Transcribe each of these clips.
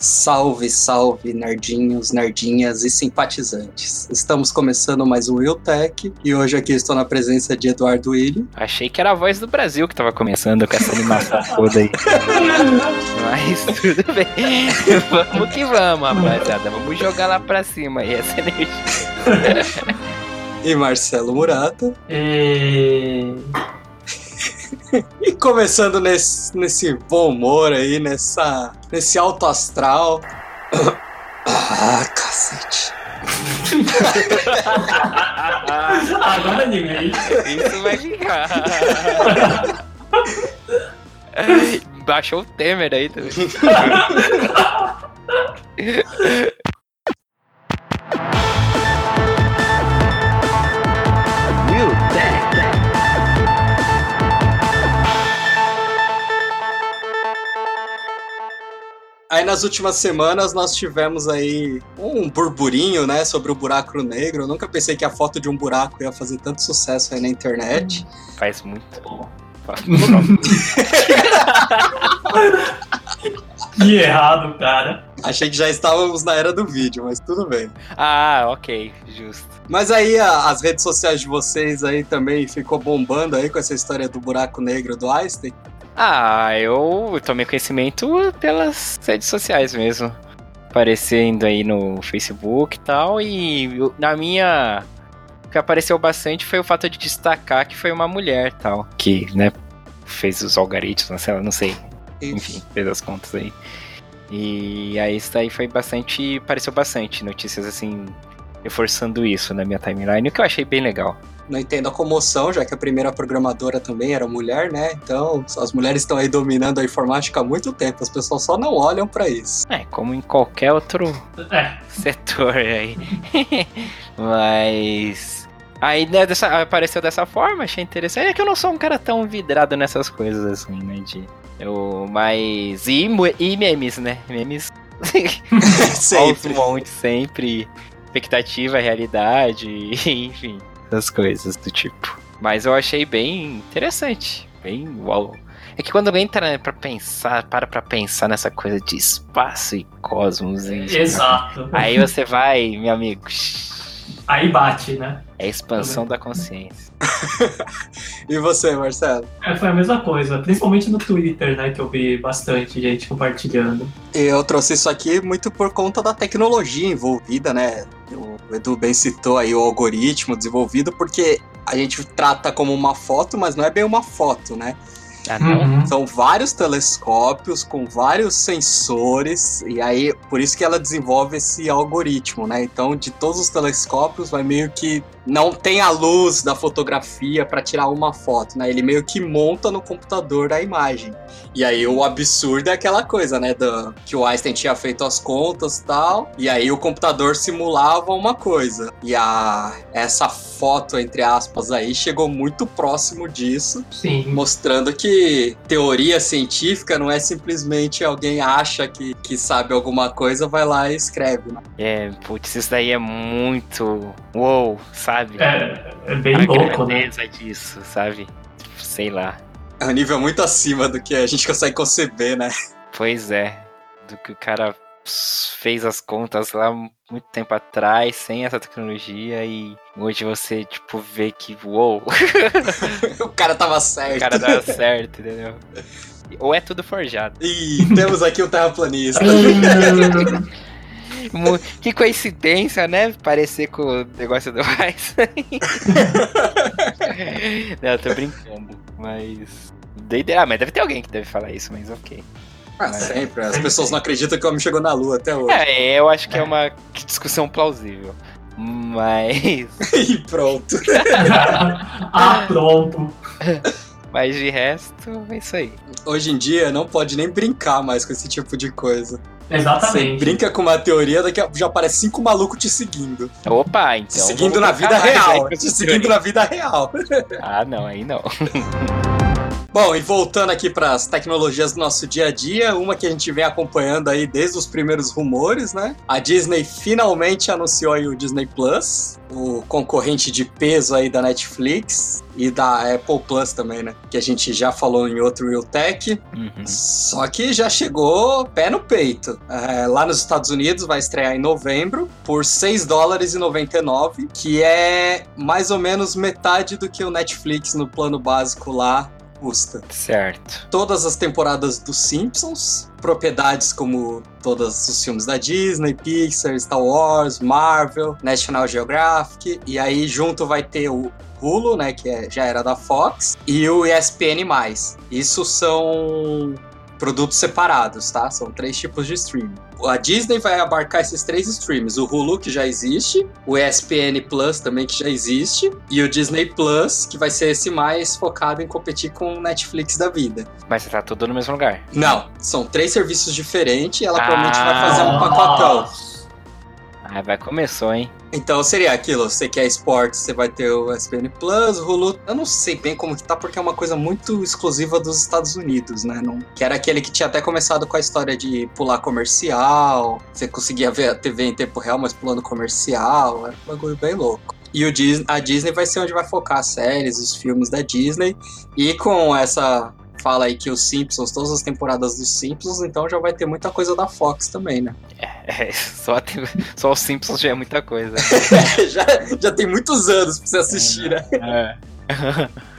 Salve, salve, nerdinhos, nerdinhas e simpatizantes. Estamos começando mais um Will Tech e hoje aqui estou na presença de Eduardo Willi. Achei que era a voz do Brasil que tava começando com essa animação toda aí. Mas tudo bem. Vamos que vamos, rapaziada. Vamos jogar lá pra cima aí essa energia. E Marcelo Murata. E... E começando nesse, nesse bom humor aí, nessa, nesse alto astral. Ah, cacete. Agora ninguém. Isso vai ficar. Baixou o Temer aí também. Nas últimas semanas nós tivemos aí um burburinho, né, sobre o buraco negro. Eu nunca pensei que a foto de um buraco ia fazer tanto sucesso aí na internet. Faz muito. Faz Que errado, cara. Achei que já estávamos na era do vídeo, mas tudo bem. Ah, ok, justo. Mas aí a- as redes sociais de vocês aí também ficou bombando aí com essa história do buraco negro do Einstein. Ah, eu tomei conhecimento pelas redes sociais mesmo. Aparecendo aí no Facebook e tal. E na minha. O que apareceu bastante foi o fato de destacar que foi uma mulher tal. Que, né, fez os algoritmos, sei lá, não sei. Enfim, fez as contas aí. E aí isso daí foi bastante. Apareceu bastante notícias assim. Reforçando isso na minha timeline, o que eu achei bem legal. Não entendo a comoção, já que a primeira programadora também era mulher, né? Então, as mulheres estão aí dominando a informática há muito tempo. As pessoas só não olham pra isso. É, como em qualquer outro É, setor aí. Mas. Aí né, dessa, apareceu dessa forma, achei interessante. É que eu não sou um cara tão vidrado nessas coisas assim, né? De, eu, mas. E, e memes, né? Memes Sempre. aos montes, sempre. Expectativa, realidade, enfim, essas coisas do tipo. Mas eu achei bem interessante. Bem uau. É que quando entra pra pensar, para pra pensar nessa coisa de espaço e cosmos e. exato. Aí você vai, meu amigo. Aí bate, né? É a expansão da consciência. E você, Marcelo? É, foi a mesma coisa, principalmente no Twitter, né? Que eu vi bastante gente compartilhando. Eu trouxe isso aqui muito por conta da tecnologia envolvida, né? O Edu bem citou aí o algoritmo desenvolvido, porque a gente trata como uma foto, mas não é bem uma foto, né? Não? Uhum. São vários telescópios com vários sensores, e aí por isso que ela desenvolve esse algoritmo, né? Então, de todos os telescópios, vai meio que não tem a luz da fotografia para tirar uma foto, né? Ele meio que monta no computador a imagem. E aí o absurdo é aquela coisa, né? Do, que o Einstein tinha feito as contas e tal, e aí o computador simulava uma coisa. E a essa foto, entre aspas, aí chegou muito próximo disso Sim. mostrando que teoria científica não é simplesmente alguém acha que, que sabe alguma coisa, vai lá e escreve. Né? É, putz, isso daí é muito. Uou, sabe? É, é bem a louco, né? disso, sabe? Sei lá. É um nível muito acima do que a gente consegue conceber, né? Pois é. Do que o cara fez as contas lá muito tempo atrás, sem essa tecnologia, e hoje você, tipo, vê que, uou, o cara tava certo. o cara dá certo, entendeu? Ou é tudo forjado. Ih, temos aqui o terraplanista. Mu- Que coincidência, né? Parecer com o negócio do Einstein. Não, eu tô brincando, mas. Ah, mas deve ter alguém que deve falar isso, mas ok. Ah, sempre. As pessoas não acreditam que o homem chegou na lua até hoje. É, eu acho que é uma discussão plausível. Mas. e pronto. ah, pronto. Mas de resto, é isso aí. Hoje em dia não pode nem brincar mais com esse tipo de coisa. Você Exatamente. brinca com uma teoria, daqui a, já aparece cinco malucos te seguindo. Opa, então. te seguindo na vida real. Te seguindo teoria. na vida real. Ah, não, aí não. Bom, e voltando aqui para as tecnologias do nosso dia a dia, uma que a gente vem acompanhando aí desde os primeiros rumores, né? A Disney finalmente anunciou aí o Disney Plus, o concorrente de peso aí da Netflix e da Apple Plus também, né? Que a gente já falou em outro Real Tech. Uhum. Só que já chegou pé no peito. É, lá nos Estados Unidos vai estrear em novembro por 6 dólares e 99, que é mais ou menos metade do que o Netflix no plano básico lá custa. Certo. Todas as temporadas dos Simpsons, propriedades como todos os filmes da Disney, Pixar, Star Wars, Marvel, National Geographic, e aí junto vai ter o Hulu, né, que é- já era da Fox, e o ESPN+. Isso são produtos separados, tá? São três tipos de streaming. A Disney vai abarcar esses três streams: o Hulu, que já existe, o ESPN Plus também, que já existe, e o Disney Plus, que vai ser esse mais focado em competir com o Netflix da vida. Mas tá tudo no mesmo lugar. Não, são três serviços diferentes e ela provavelmente Ah. vai fazer um pacotão. Ah, vai começou, hein? Então seria aquilo, você quer esportes, você vai ter o ESPN Plus, o Hulu. Eu não sei bem como que tá, porque é uma coisa muito exclusiva dos Estados Unidos, né? Não, que era aquele que tinha até começado com a história de pular comercial. Você conseguia ver a TV em tempo real, mas pulando comercial. Era um bagulho bem louco. E o Dis- a Disney vai ser onde vai focar as séries, os filmes da Disney. E com essa fala aí que os Simpsons, todas as temporadas dos Simpsons, então já vai ter muita coisa da Fox também, né? É, só, tem- só os Simpsons já é muita coisa. já, já tem muitos anos pra você assistir, né? É.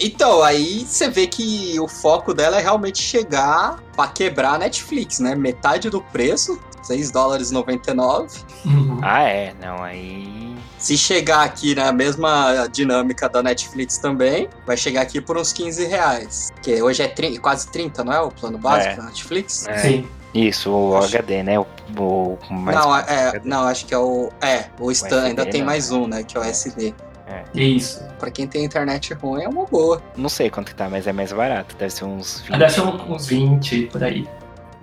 Então, aí você vê que o foco dela é realmente chegar pra quebrar a Netflix, né? Metade do preço, 6 dólares e 99. Uhum. Ah, é, não, aí. Se chegar aqui na mesma dinâmica da Netflix também, vai chegar aqui por uns 15 reais. Que hoje é tri- quase 30, não é? O plano básico É. da Netflix? É, Sim. Isso, o HD, né? O, o mais. não, é, não, acho que é o. É, o Stan SD ainda tem não, mais né? um, né? Que é o SD. Isso. Pra quem tem internet ruim, é uma boa. Não sei quanto que tá, mas é mais barato. Deve ser uns 20. Deve ser uns 20 por aí.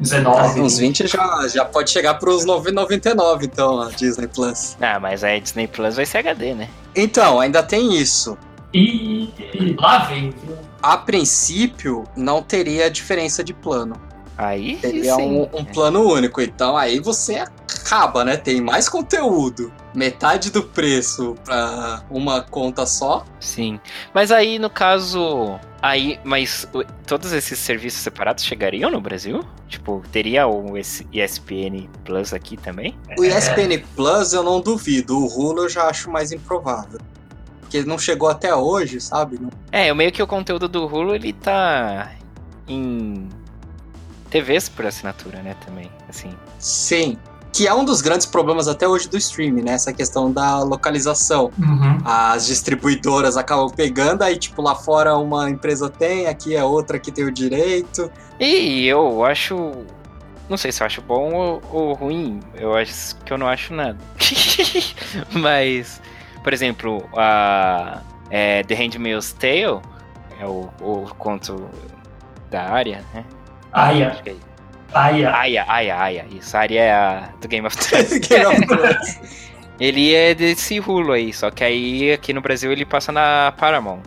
19. Uns 20 já, já pode chegar pros 9,99, então, a Disney Plus. Ah, mas aí Disney Plus vai ser HD, né? Então, ainda tem isso. E lá vem? A princípio, não teria diferença de plano. Aí Teria sim. um, um plano único. Então aí você acaba, né? Tem mais conteúdo. Metade do preço pra uma conta só. Sim. Mas aí, no caso. Aí, mas todos esses serviços separados chegariam no Brasil? Tipo, teria o ES- ESPN Plus aqui também? O ESPN Plus eu não duvido. O Hulu eu já acho mais improvável. Porque não chegou até hoje, sabe? É, meio que o conteúdo do Hulu ele tá em TVs por assinatura, né, também, assim. Sim. Que é um dos grandes problemas até hoje do streaming, né? Essa questão da localização. Uhum. as distribuidoras acabam pegando, aí tipo lá fora uma empresa tem, aqui é outra que tem o direito. E eu acho. Não sei se eu acho bom ou, ou ruim. Eu acho que eu não acho nada. Mas, por exemplo, a é, The Handmaid's Tale é o, o conto da área, né? Aya. Acho que é Aya. Aya, Aya, Aya. Isso, a área é a do Game of Thrones. Game of Thrones. Ele é desse rulo aí, só que aí aqui no Brasil ele passa na Paramount.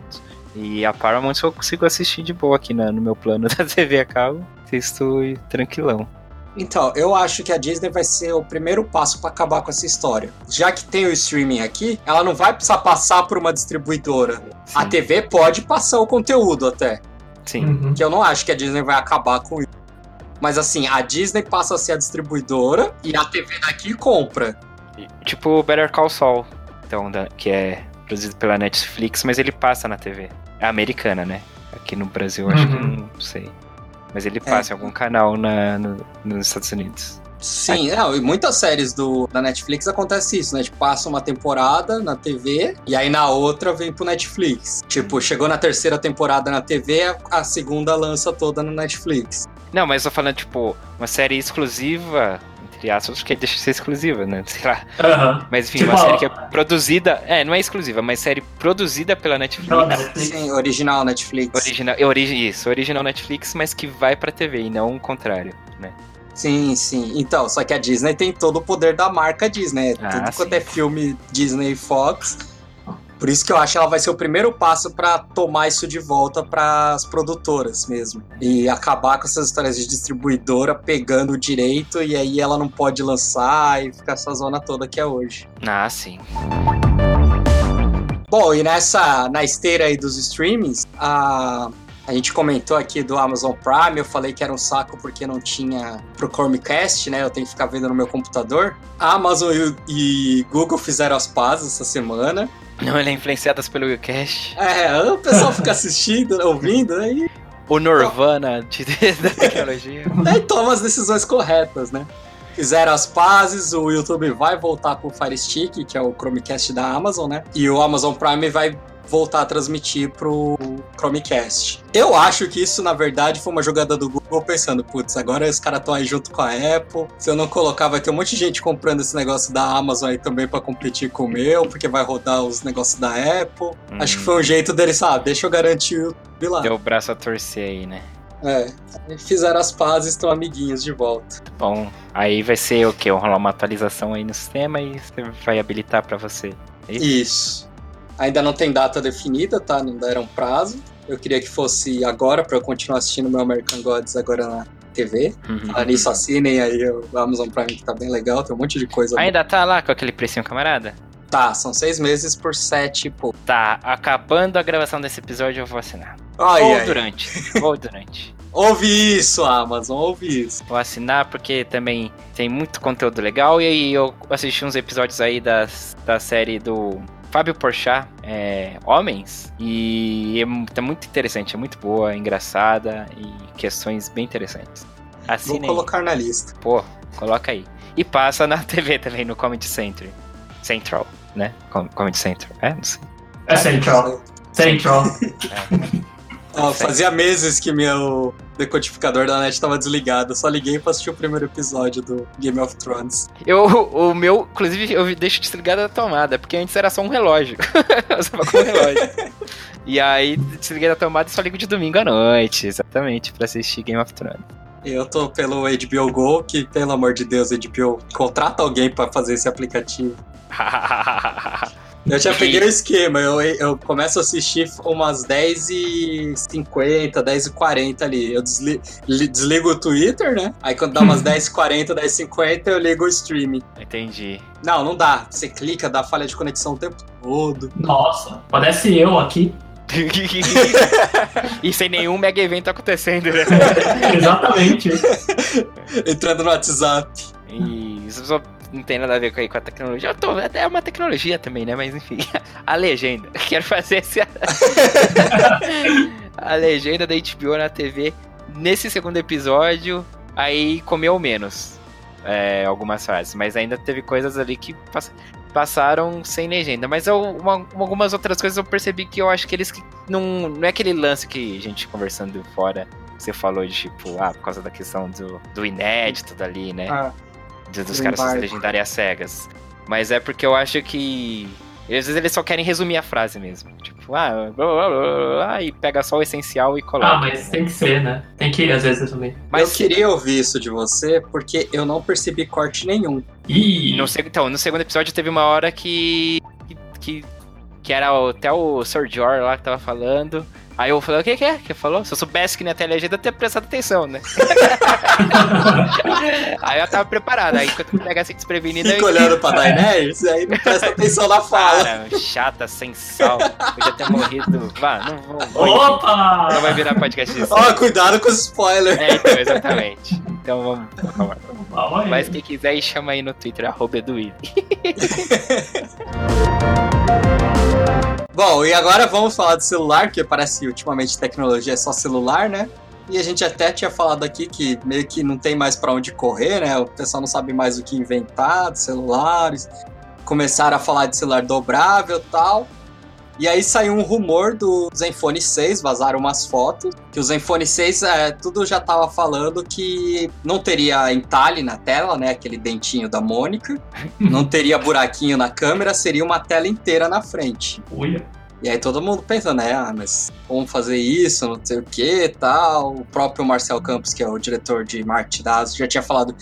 E a Paramount eu consigo assistir de boa aqui na- no meu plano da TV a cabo. Assisto tranquilão. Então, eu acho que a Disney vai ser o primeiro passo pra acabar com essa história. Já que tem o streaming aqui, ela não vai precisar passar por uma distribuidora. A Sim. TV pode passar o conteúdo até. Sim. Uhum. Que eu não acho que a Disney vai acabar com isso. Mas assim, a Disney passa a ser a distribuidora e a TV daqui compra. Tipo o Better Call Saul, então, que é produzido pela Netflix, mas ele passa na TV. É americana, né? Aqui no Brasil, acho que Uhum. não sei. Mas ele passa em algum canal na, no- nos Estados Unidos. Sim, não, e muitas séries do, da Netflix acontece isso, né? Tipo, passa uma temporada na TV e aí na outra vem pro Netflix. Tipo, chegou na terceira temporada na TV, a, segunda lança toda no Netflix. Não, mas eu tô falando, tipo, uma série exclusiva, entre aspas, que deixa de ser exclusiva, né? Sei lá. Aham. Mas enfim, Tipo, uma série que é produzida. É, não é exclusiva, mas série produzida pela Netflix. Pela Netflix. Sim, original Netflix. Original, é origi, isso, original Netflix, mas que vai pra TV e não o contrário, né? Sim, sim. Então, só que a Disney tem todo o poder da marca Disney. Ah, Tudo sim. quanto é filme Disney e Fox, Por isso que eu acho que ela vai ser o primeiro passo para tomar isso de volta para as produtoras mesmo. E acabar com essas histórias de distribuidora pegando o direito e aí ela não pode lançar e ficar essa zona toda que é hoje. Ah, sim. Bom, e nessa na esteira aí dos streamings, a a gente comentou aqui do Amazon Prime, eu falei que era um saco porque não tinha pro Chromecast, né? Eu tenho que ficar vendo no meu computador. A Amazon e, e Google fizeram as pazes essa semana. Não, ele é influenciadas pelo Willcast. É, o pessoal fica assistindo, ouvindo, aí. Né? O Nirvana de, da tecnologia. Aí toma as decisões corretas, né? Fizeram as pazes, o YouTube vai voltar com o Fire Stick, que é o Chromecast da Amazon, né? E o Amazon Prime vai voltar a transmitir pro Chromecast. Eu acho que isso, na verdade, foi uma jogada do Google pensando, putz, agora os caras estão aí junto com a Apple. Se eu não colocar, vai ter um monte de gente comprando esse negócio da Amazon aí também para competir com o meu, porque vai rodar os negócios da Apple. Hum. Acho que foi um jeito deles, ah, deixa eu garantir o YouTube lá. Deu o braço a torcer aí, né? É, fizeram as pazes, estão amiguinhos de volta. Bom, aí vai ser o quê? Rolar uma atualização aí no sistema e você vai habilitar para você. É isso? isso. Ainda não tem data definida, tá? Não deram prazo. Eu queria que fosse agora para eu continuar assistindo meu American Gods agora na TV. Uhum. Falar nisso, assinem aí o Amazon Prime que tá bem legal, tem um monte de coisa. Ainda boa. tá lá com aquele precinho, camarada? Tá, são seis meses por sete, pô. Tá, acabando a gravação desse episódio eu vou assinar. Ai, ou ai. durante, ou durante. Ouve isso, Amazon, ouve isso. Vou assinar porque também tem muito conteúdo legal. E aí eu assisti uns episódios aí das, da série do Fábio Porchat, é, Homens, e é, tá muito interessante, é muito boa, é engraçada e questões bem interessantes. Assine Vou colocar aí. na lista. Pô, coloca aí. E passa na TV também, no Comedy Central. Central, né? Comedy Central. É, não sei. É Central. Central. É. Oh, fazia meses que meu decodificador da net estava desligado. Eu só liguei pra assistir o primeiro episódio do Game of Thrones. Eu, o meu, inclusive, eu deixo desligado da tomada, porque antes era só um relógio. eu usava como relógio. e aí, desliguei da tomada e só ligo de domingo à noite, exatamente, pra assistir Game of Thrones. Eu tô pelo HBO Go, que, pelo amor de Deus, HBO contrata alguém para fazer esse aplicativo. Eu já peguei o esquema, eu, eu começo a assistir umas 10h50, 10h40 ali. Eu desligo, desligo o Twitter, né? Aí quando dá umas 10h40, 10h50, eu ligo o streaming. Entendi. Não, não dá. Você clica, dá falha de conexão o tempo todo. Nossa, parece eu aqui. e sem nenhum mega evento acontecendo, né? Exatamente. Entrando no WhatsApp. E só não tem nada a ver com, a tecnologia. Eu tô, é uma tecnologia também, né? Mas enfim, a legenda. Quero fazer esse... a legenda da HBO na TV nesse segundo episódio, aí comeu menos é, algumas frases, mas ainda teve coisas ali que pass passaram sem legenda. Mas eu, uma, algumas outras coisas eu percebi que eu acho que eles não. Não é aquele lance que a gente conversando fora. Você falou de tipo, ah, por causa da questão do, do inédito dali, né? Ah dos caras das legendárias cegas. Mas é porque eu acho que. Às vezes eles só querem resumir a frase mesmo. Tipo, ah, blá, blá, blá, blá e pega só o essencial e coloca. Ah, mas tem que ser, né? Tem que, às vezes, resumir. Mas eu queria ouvir isso de você, porque eu não percebi corte nenhum. Ih! No, então, no segundo episódio teve uma hora que. que, que era até o Sir Jor lá que tava falando. Aí eu falei, o que, que é que falou? Se eu soubesse que não ia ter legenda, eu teria prestado atenção, né? aí eu tava preparado. Aí quando eu pega assim desprevenida. Fica eu... olhando pra Daenerys aí não presta atenção na fala. Cara, chata, sem sal. Podia ter morrido. Vá, não vou. Opa! Não vai virar podcast disso. Ó, oh, cuidado com os spoilers. É, então, exatamente. Então vamos. vamos. Mas quem quiser, chama aí no Twitter, arroba Bom, e agora vamos falar do celular, que parece que ultimamente tecnologia é só celular, né? E a gente até tinha falado aqui que meio que não tem mais para onde correr, né? O pessoal não sabe mais o que inventar de celulares. Começaram a falar de celular dobrável e tal. E aí saiu um rumor do Zenfone 6, vazaram umas fotos, que o Zenfone 6, é, tudo já tava falando que não teria entalhe na tela, né, aquele dentinho da Mônica, não teria buraquinho na câmera, seria uma tela inteira na frente. Uia. E aí todo mundo pensa, né, ah, mas como fazer isso, não sei o que tal. O próprio Marcel Campos, que é o diretor de marketing da ASUS, já tinha falado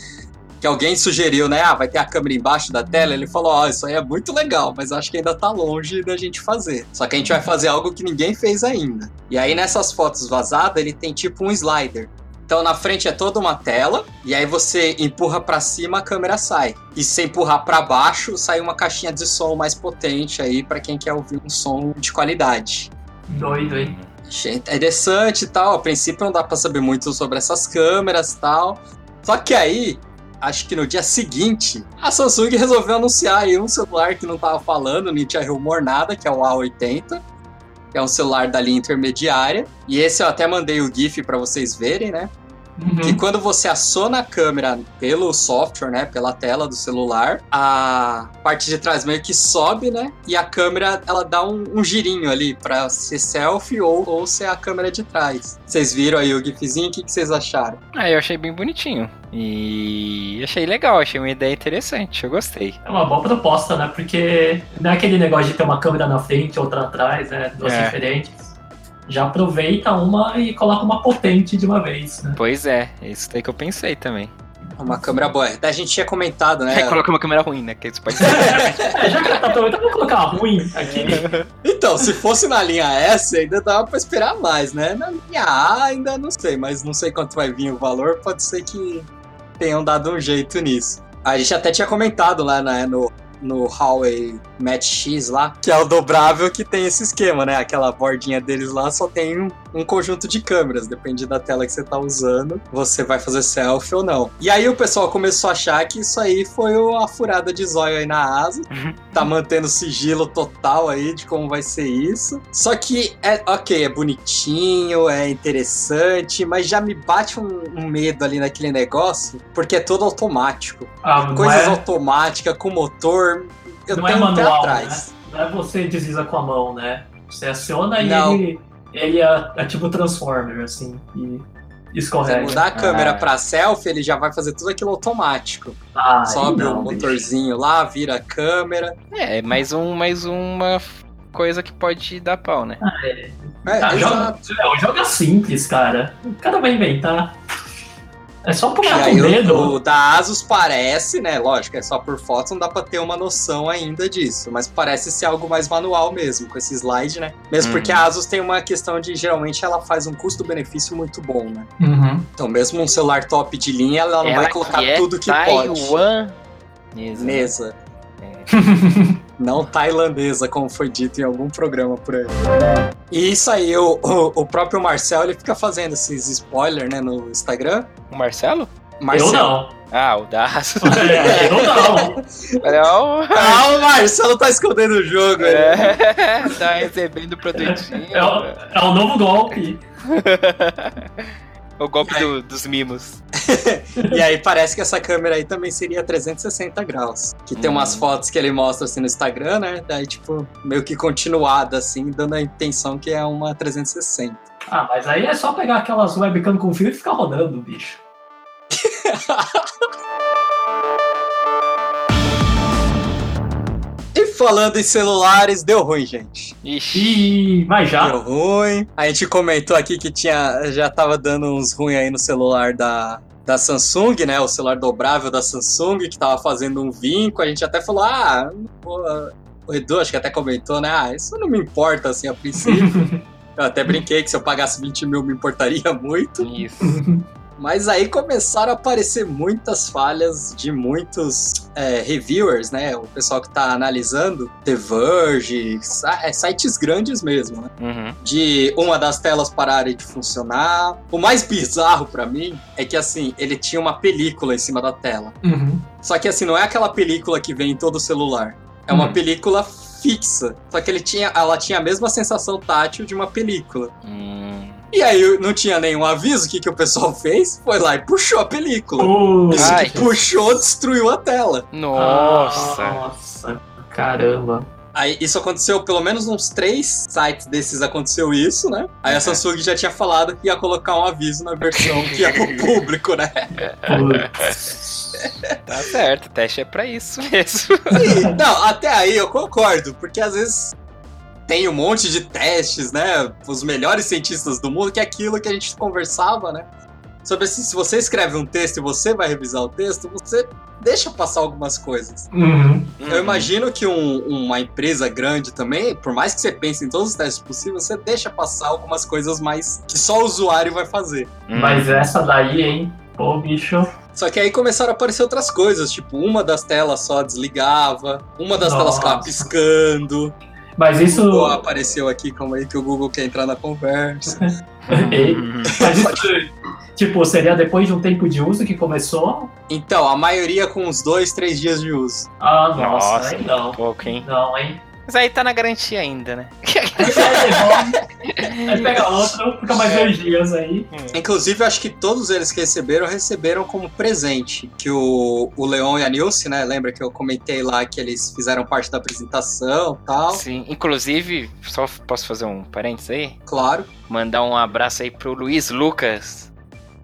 que alguém sugeriu, né? Ah, vai ter a câmera embaixo da tela. Ele falou: Ó, oh, isso aí é muito legal, mas acho que ainda tá longe da gente fazer. Só que a gente vai fazer algo que ninguém fez ainda. E aí nessas fotos vazadas, ele tem tipo um slider. Então na frente é toda uma tela e aí você empurra para cima a câmera sai. E se empurrar para baixo sai uma caixinha de som mais potente aí para quem quer ouvir um som de qualidade. Doido, hein? Achei interessante e tal. A princípio não dá para saber muito sobre essas câmeras e tal. Só que aí, acho que no dia seguinte, a Samsung resolveu anunciar aí um celular que não tava falando, nem tinha rumor nada, que é o A80 que é um celular da linha intermediária. E esse eu até mandei o GIF para vocês verem, né? Uhum. Que quando você aciona a câmera pelo software, né, pela tela do celular, a parte de trás meio que sobe, né, e a câmera ela dá um, um girinho ali para ser selfie ou, ou ser a câmera de trás. Vocês viram aí o gifzinho? O que, que vocês acharam? Ah, eu achei bem bonitinho. E achei legal, achei uma ideia interessante, eu gostei. É uma boa proposta, né? Porque não é aquele negócio de ter uma câmera na frente, outra atrás, né? Duas é. diferentes já aproveita uma e coloca uma potente de uma vez, né? Pois é, é isso daí que eu pensei também. Uma câmera boa. Até a gente tinha comentado, né? É, coloca uma câmera ruim, né? Que isso pode ser. é, já que tá aproveitando, vamos colocar ruim aqui. Então, se fosse na linha S, ainda dava pra esperar mais, né? Na linha A, ainda não sei, mas não sei quanto vai vir o valor. Pode ser que tenham dado um jeito nisso. A gente até tinha comentado lá né, no no Huawei Match X lá, que é o dobrável que tem esse esquema, né? Aquela bordinha deles lá só tem um, um conjunto de câmeras, depende da tela que você tá usando, você vai fazer selfie ou não. E aí o pessoal começou a achar que isso aí foi a furada de zóio aí na asa, tá mantendo sigilo total aí de como vai ser isso. Só que é ok, é bonitinho, é interessante, mas já me bate um, um medo ali naquele negócio, porque é todo automático. Ah, Coisas é... automáticas com motor eu não é tenho é manual, atrás. Né? Não é você desliza com a mão, né? Você aciona e não. ele, ele é, é, tipo Transformer, assim, e escorrega. Se mudar a câmera ah. pra selfie, ele já vai fazer tudo aquilo automático. Ah, Sobe o motorzinho bicho. lá, vira a câmera. É, mais, um, mais uma coisa que pode dar pau, né? Ah, é. É, ah, joga, é, joga simples, cara. O cara vai inventar. É só puxar com o dedo. O, da Asus parece, né? Lógico, é só por fotos, não dá pra ter uma noção ainda disso. Mas parece ser algo mais manual mesmo, com esse slide, né? Mesmo uhum. porque a Asus tem uma questão de, geralmente, ela faz um custo-benefício muito bom, né? Uhum. Então, mesmo um celular top de linha, ela não ela vai colocar é tudo que Taiwan pode. Mesa. Mesa. É. não tailandesa, como foi dito em algum programa por aí. E isso aí, o, o, o próprio Marcel, ele fica fazendo esses spoilers, né, no Instagram. O Marcelo? Marcelo. Eu não. Ah, o das. É, eu não. não. Ah, o Marcelo tá escondendo o jogo. É, tá recebendo produtinho. É, é, o, é o novo golpe. O golpe do, dos mimos. e aí parece que essa câmera aí também seria 360 graus. Que tem hum. umas fotos que ele mostra assim no Instagram, né? Daí, tipo, meio que continuada, assim, dando a intenção que é uma 360. Ah, mas aí é só pegar aquelas webcam com fio e ficar rodando, bicho. falando em celulares, deu ruim, gente. Ixi, mas já. Deu ruim. A gente comentou aqui que tinha, já tava dando uns ruins aí no celular da, da Samsung, né? O celular dobrável da Samsung, que tava fazendo um vinco. A gente até falou, ah, o Edu acho que até comentou, né? Ah, isso não me importa, assim, a princípio. Eu até brinquei que se eu pagasse 20 mil me importaria muito. Isso. Mas aí começaram a aparecer muitas falhas de muitos é, reviewers, né? O pessoal que tá analisando, The Verge, é, sites grandes mesmo, né? Uhum. De uma das telas pararem de funcionar. O mais bizarro para mim é que, assim, ele tinha uma película em cima da tela. Uhum. Só que, assim, não é aquela película que vem em todo celular. É uma uhum. película fixa. Só que ele tinha, ela tinha a mesma sensação tátil de uma película. Hum. E aí não tinha nenhum aviso, o que, que o pessoal fez? Foi lá e puxou a película. Uh, Isso ai. que puxou, destruiu a tela. Nossa. Nossa, caramba. Aí isso aconteceu, pelo menos uns três sites desses aconteceu isso, né? Aí a Samsung já tinha falado que ia colocar um aviso na versão que ia pro público, né? tá certo, teste é pra isso mesmo. Sim, não, até aí eu concordo, porque às vezes tem um monte de testes, né? Os melhores cientistas do mundo, que é aquilo que a gente conversava, né? sobre assim, se você escreve um texto e você vai revisar o texto, você deixa passar algumas coisas. Uhum. Eu imagino que um- uma empresa grande também, por mais que você pense em todos os testes possíveis, você deixa passar algumas coisas mais que só o usuário vai fazer. Hum. Mas essa daí, hein? Pô, bicho. Só que aí começaram a aparecer outras coisas, tipo, uma das telas só desligava, uma das telas ficava Nossa. piscando. Mas isso. Pô, apareceu aqui, calma aí que o Google quer entrar na conversa. Mas isso, tipo, seria depois de um tempo de uso que começou? Então, a maioria com uns dois, três dias de uso. Ah, nossa, Nossa, aí não. pouco, hein? Não, hein? Mas aí tá na garantia ainda, né? Aí você devolve, aí pega outro, fica mais dois dias aí. Inclusive, eu acho que todos eles que receberam, receberam como presente. Que o, o Leon e a Nilce, né? Lembra que eu comentei lá que eles fizeram parte da apresentação e tal? Sim, inclusive, só posso fazer um parênteses aí? Claro. Mandar um abraço aí pro Luiz Lucas.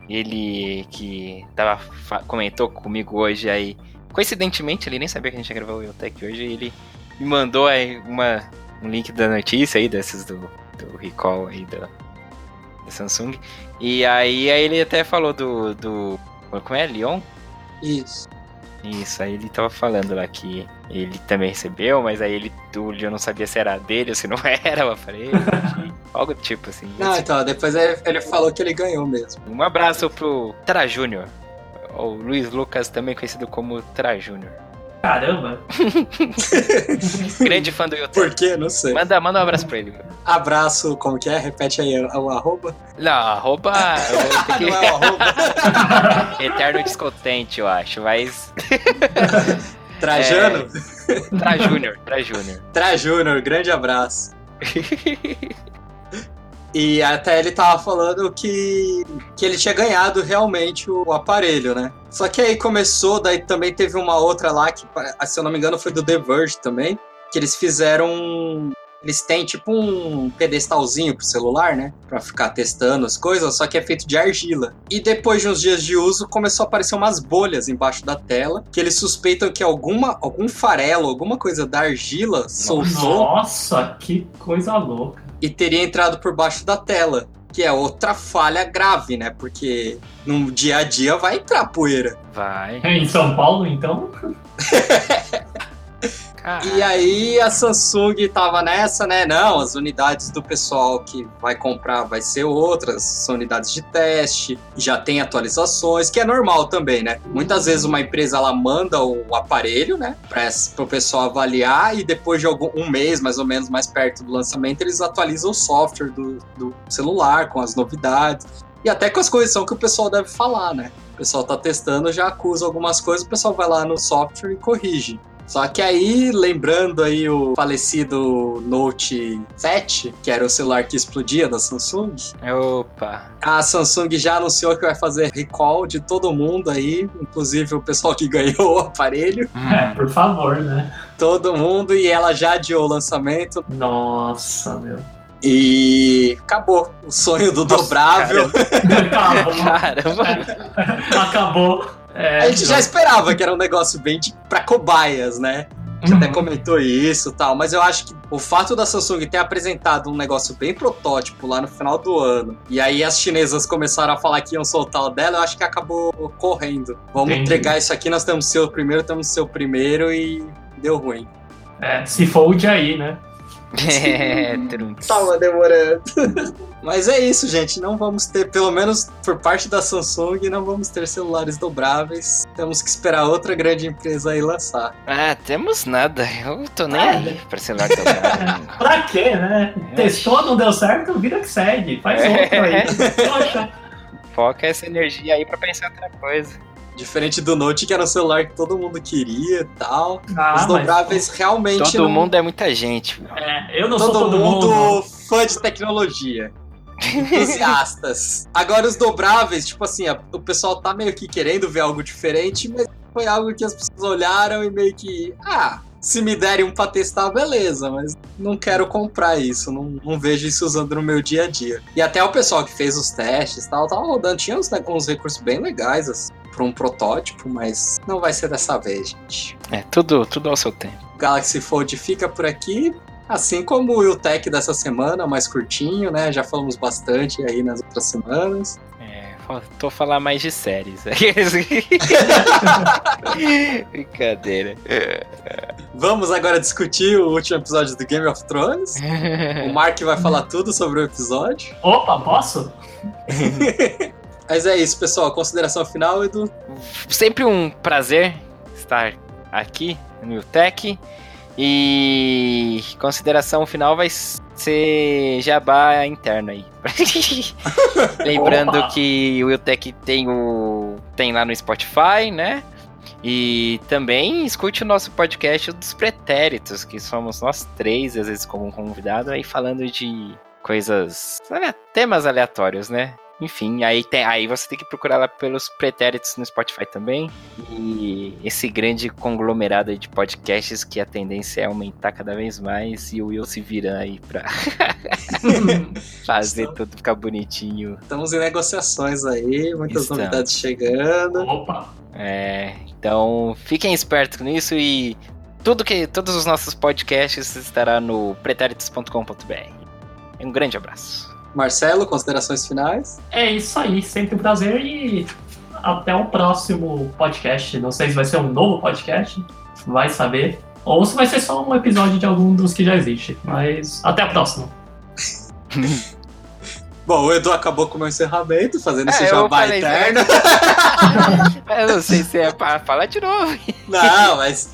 Ele que tava, comentou comigo hoje aí. Coincidentemente, ele nem sabia que a gente ia gravar o Tech hoje. e Ele me mandou aí uma, um link da notícia aí, desses do, do recall aí da, da Samsung. E aí, aí ele até falou do, do. Como é? Leon? Isso. Isso, aí ele tava falando lá que ele também recebeu, mas aí ele, o Leon não sabia se era dele ou se não era o aparelho. algo do tipo assim. Não, então, depois ele, falou que ele ganhou mesmo. Um abraço pro Tra Júnior. O Luiz Lucas, também conhecido como Tra Júnior. Caramba. Grande fã do YouTube. Por quê? Não sei. Manda, manda um abraço pra ele. Abraço, como que é? Repete aí o, o arroba. Não, arroba. eu vou ter Não é o arroba. que- Eterno Descontente, eu acho. Mas. Trajano? Tra Júnior, Tra Júnior. Tra Júnior, grande abraço. E até ele tava falando que, que ele tinha ganhado realmente o aparelho, né? Só que aí começou, daí também teve uma outra lá que, se eu não me engano, foi do The Verge também, que eles fizeram. Eles têm tipo um pedestalzinho pro celular, né? Pra ficar testando as coisas, só que é feito de argila. E depois de uns dias de uso, começou a aparecer umas bolhas embaixo da tela, que eles suspeitam que alguma, algum farelo, alguma coisa da argila soltou Nossa, que coisa louca. E teria entrado por baixo da tela. Que é outra falha grave, né? Porque no dia a dia vai entrar poeira. Vai. Em São Paulo, então? Cara. E aí a Samsung tava nessa, né? Não, as unidades do pessoal que vai comprar vai ser outras, são unidades de teste, já tem atualizações, que é normal também, né? Muitas vezes uma empresa ela manda o aparelho, né, para o pessoal avaliar e depois de algum um mês, mais ou menos, mais perto do lançamento, eles atualizam o software do, do celular com as novidades e até com as correções que o pessoal deve falar, né? O pessoal tá testando, já acusa algumas coisas, o pessoal vai lá no software e corrige. Só que aí, lembrando aí o falecido Note 7, que era o celular que explodia da Samsung, Opa. a Samsung já anunciou que vai fazer recall de todo mundo aí, inclusive o pessoal que ganhou o aparelho, É, por favor, né? todo mundo, e ela já adiou o lançamento Nossa, meu. e acabou o sonho do dobrável. Acabou. Caramba. Acabou. É, A gente já esperava que era um negócio bem de, pra cobaias, né? A gente até Uhum. comentou isso e tal, mas eu acho que o fato da Samsung ter apresentado um negócio bem protótipo lá no final do ano, e aí as chinesas começaram a falar que iam soltar o dela, eu acho que acabou correndo. Vamos Entendi. entregar isso aqui, nós temos seu primeiro, temos seu primeiro e deu ruim. É, se fold aí, né? É, Trunks. Tava demorando. Mas é isso, gente. Não vamos ter, pelo menos por parte da Samsung, não vamos ter celulares dobráveis. Temos que esperar outra grande empresa aí lançar. Ah, temos nada. Eu tô nem É. aí pra celular dobrado. Pra quê, né? Testou, não deu certo, vira que segue. Faz outro aí. Poxa. Foca essa energia aí pra pensar outra coisa. Diferente do Note, que era um celular que todo mundo queria e tal. Ah, Os mas, dobráveis realmente Todo não... mundo é muita gente. é, eu não Todo, sou todo mundo, mundo. fã de tecnologia. Entusiastas. Agora os dobráveis, tipo assim, a- o pessoal tá meio que querendo ver algo diferente, mas foi algo que as pessoas olharam e meio que. Ah, se me derem um pra testar, beleza, mas não quero comprar isso, não, não vejo isso usando no meu dia a dia. E até o pessoal que fez os testes e tal, tava rodando, tinha uns, né, uns recursos bem legais, assim, pra um protótipo, mas não vai ser dessa vez, gente. É, tudo, tudo ao seu tempo. Galaxy Fold fica por aqui. Assim como o Wiltec dessa semana, mais curtinho, né? Já falamos bastante aí nas outras semanas. É, faltou falar mais de séries. Brincadeira. Vamos agora discutir o último episódio do Game of Thrones. O Mark vai falar tudo sobre o episódio. Opa, posso? Mas é isso, pessoal. Consideração final, Edu? Sempre um prazer estar aqui no Utec. E consideração final vai ser jabá interno aí. Lembrando Opa. que o Wiltec tem o tem lá no Spotify, né? E também escute o nosso podcast dos pretéritos, que somos nós três, às vezes como convidado, aí falando de coisas, olha, temas aleatórios, né? Enfim, aí, tem, aí você tem que procurar lá pelos pretéritos no Spotify também. E esse grande conglomerado de podcasts que a tendência é aumentar cada vez mais e o Will se vira aí pra fazer Estamos- tudo ficar bonitinho. Estamos em negociações aí, muitas Estamos. novidades chegando. Opa. É, então fiquem espertos nisso e tudo que todos os nossos podcasts estará no pretéritos.com.br. Um grande abraço. Marcelo, considerações finais? É isso aí, sempre um prazer e até o próximo podcast. Não sei se vai ser um novo podcast, vai saber. Ou se vai ser só um episódio de algum dos que já existe. Mas até a próxima. Bom, o Edu acabou com o meu encerramento, fazendo esse É, eu jabá falei, eterno. Eu não sei se é pra falar de novo. Não, mas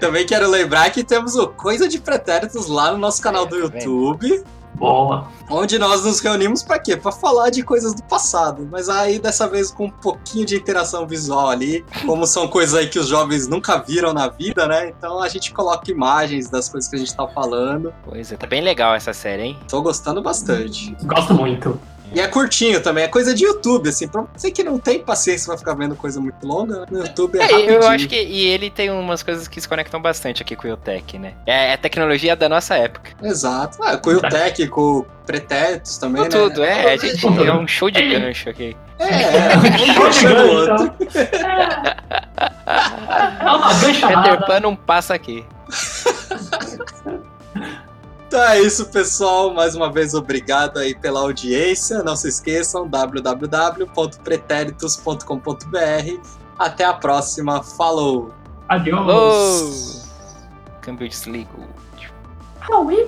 também quero lembrar que temos o Coisa de Pretéritos lá no nosso canal É, do tá vendo? YouTube. Boa. Onde nós nos reunimos pra quê? Pra falar de coisas do passado. Mas aí dessa vez com um pouquinho de interação visual ali. Como são coisas aí que os jovens nunca viram na vida, né? Então a gente coloca imagens das coisas que a gente tá falando. Pois é, tá bem legal essa série, hein? Tô gostando bastante. Gosto muito. E é curtinho também, é coisa de YouTube, assim. Pra você que não tem paciência pra ficar vendo coisa muito longa, né? no YouTube é, É, rapidinho. eu acho que e ele tem umas coisas que se conectam bastante aqui com o Tech, né? É, é tecnologia da nossa época. Exato. Ah, com o Tech, com o Pretéritos também, Com né? tudo, é, a gente é um show de gancho aqui. É, é. Um puxando o outro. É uma Peter ganchamada. Pan não passa aqui. Então é isso, pessoal. Mais uma vez, obrigado aí pela audiência. Não se esqueçam, www.pretéritos.com.br. Até a próxima. Falou! Adeus. Alô! Câmbio desligo. Halloween.